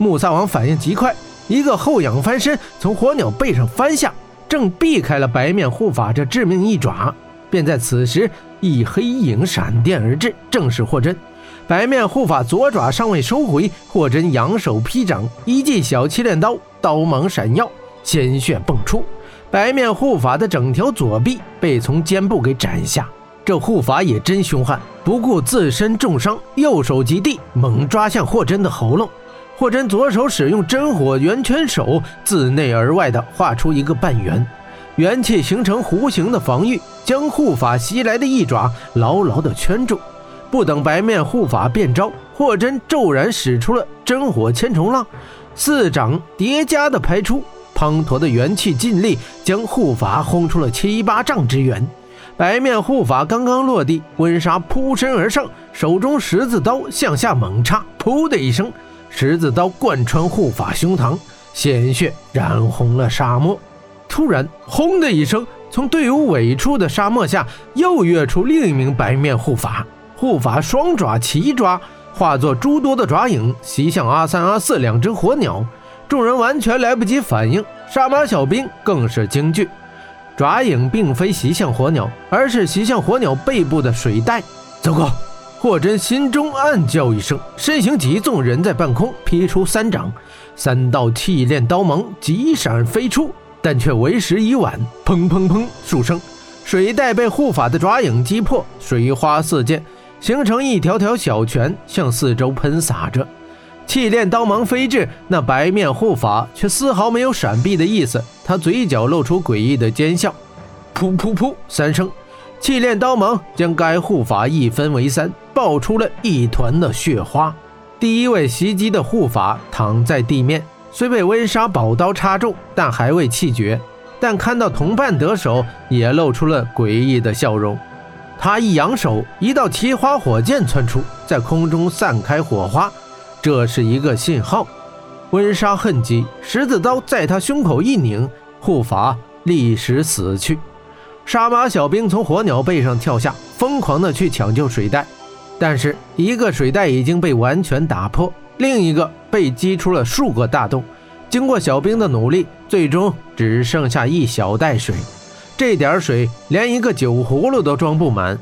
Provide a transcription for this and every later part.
穆萨王反应极快，一个后仰翻身，从火鸟背上翻下，正避开了白面护法这致命一爪。便在此时，一黑影闪电而至，正是霍真。白面护法左爪尚未收回，霍真扬手劈掌，一记小七炼刀，刀芒闪耀，鲜血迸出。白面护法的整条左臂被从肩部给斩下。这护法也真凶悍，不顾自身重伤，右手及地，猛抓向霍真的喉咙。霍真左手使用真火圆圈手，自内而外的画出一个半圆，元气形成弧形的防御，将护法袭来的一爪牢牢的圈住。不等白面护法变招，霍真骤然使出了真火千重浪，四掌叠加的排出，滂沱的元气尽力将护法轰出了七八丈之远。白面护法刚刚落地，温莎扑身而上，手中十字刀向下猛插，噗的一声，十字刀贯穿护法胸膛，鲜血染红了沙漠。突然，轰的一声，从队伍尾处的沙漠下又跃出另一名白面护法，护法双爪齐抓，化作诸多的爪影袭向阿三、阿四两只火鸟。众人完全来不及反应，杀马小兵更是惊惧。爪影并非袭向火鸟，而是袭向火鸟背部的水袋。糟糕！霍真心中暗叫一声，身形急纵，人在半空劈出三掌，三道气炼刀芒急闪飞出，但却为时已晚。砰砰砰数声，水袋被护法的爪影击破，水花四溅，形成一条条小泉，向四周喷洒着。气炼刀芒飞至，那白面护法却丝毫没有闪避的意思。他嘴角露出诡异的奸笑，噗噗噗三声，气炼刀芒将该护法一分为三，爆出了一团的血花。第一位袭击的护法躺在地面，虽被温莎宝刀插中，但还未气绝。但看到同伴得手，也露出了诡异的笑容。他一扬手，一道奇花火箭窜出，在空中散开火花。这是一个信号，温莎恨极，十字刀在他胸口一拧，护法立时死去。杀马小兵从火鸟背上跳下，疯狂的去抢救水袋，但是一个水袋已经被完全打破，另一个被击出了数个大洞。经过小兵的努力，最终只剩下一小袋水，这点水连一个酒葫芦都装不满。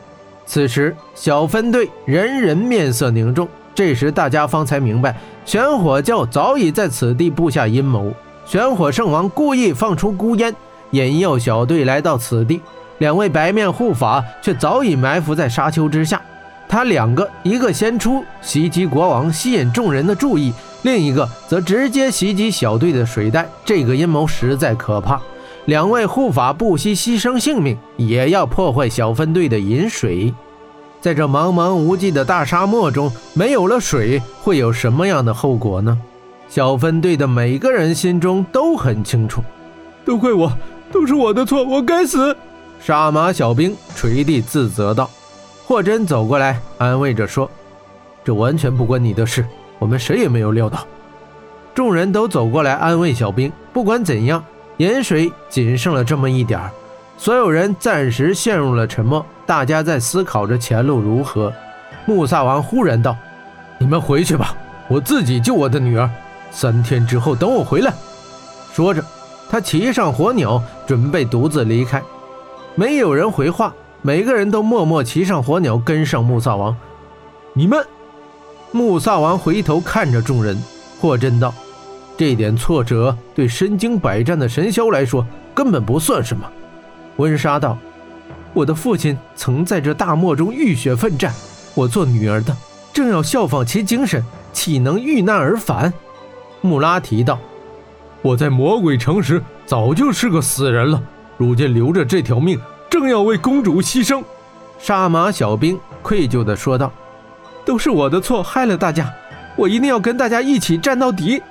此时，小分队人人面色凝重。这时，大家方才明白，玄火教早已在此地布下阴谋。玄火圣王故意放出孤烟，引诱小队来到此地。两位白面护法却早已埋伏在沙丘之下。他两个，一个先出袭击国王，吸引众人的注意；另一个则直接袭击小队的水袋。这个阴谋实在可怕。两位护法不惜牺牲性命，也要破坏小分队的饮水。在这茫茫无际的大沙漠中，没有了水会有什么样的后果呢？小分队的每个人心中都很清楚，都怪我，都是我的错，我该死！杀马小兵垂地自责道。霍真走过来安慰着说：“这完全不关你的事，我们谁也没有料到。”众人都走过来安慰小兵。不管怎样，盐水仅剩了这么一点儿。所有人暂时陷入了沉默，大家在思考着前路如何。穆萨王忽然道：“你们回去吧，我自己救我的女儿。三天之后等我回来。”说着，他骑上火鸟，准备独自离开。没有人回话，每个人都默默骑上火鸟，跟上穆萨王。你们，穆萨王回头看着众人，霍真道：“这点挫折对身经百战的神霄来说根本不算什么。”温莎道：“我的父亲曾在这大漠中浴血奋战，我做女儿的正要效仿其精神，岂能遇难而返？”穆拉提道：“我在魔鬼城时早就是个死人了，如今留着这条命，正要为公主牺牲。”杀马小兵愧疚地说道：“都是我的错，害了大家，我一定要跟大家一起战到底。”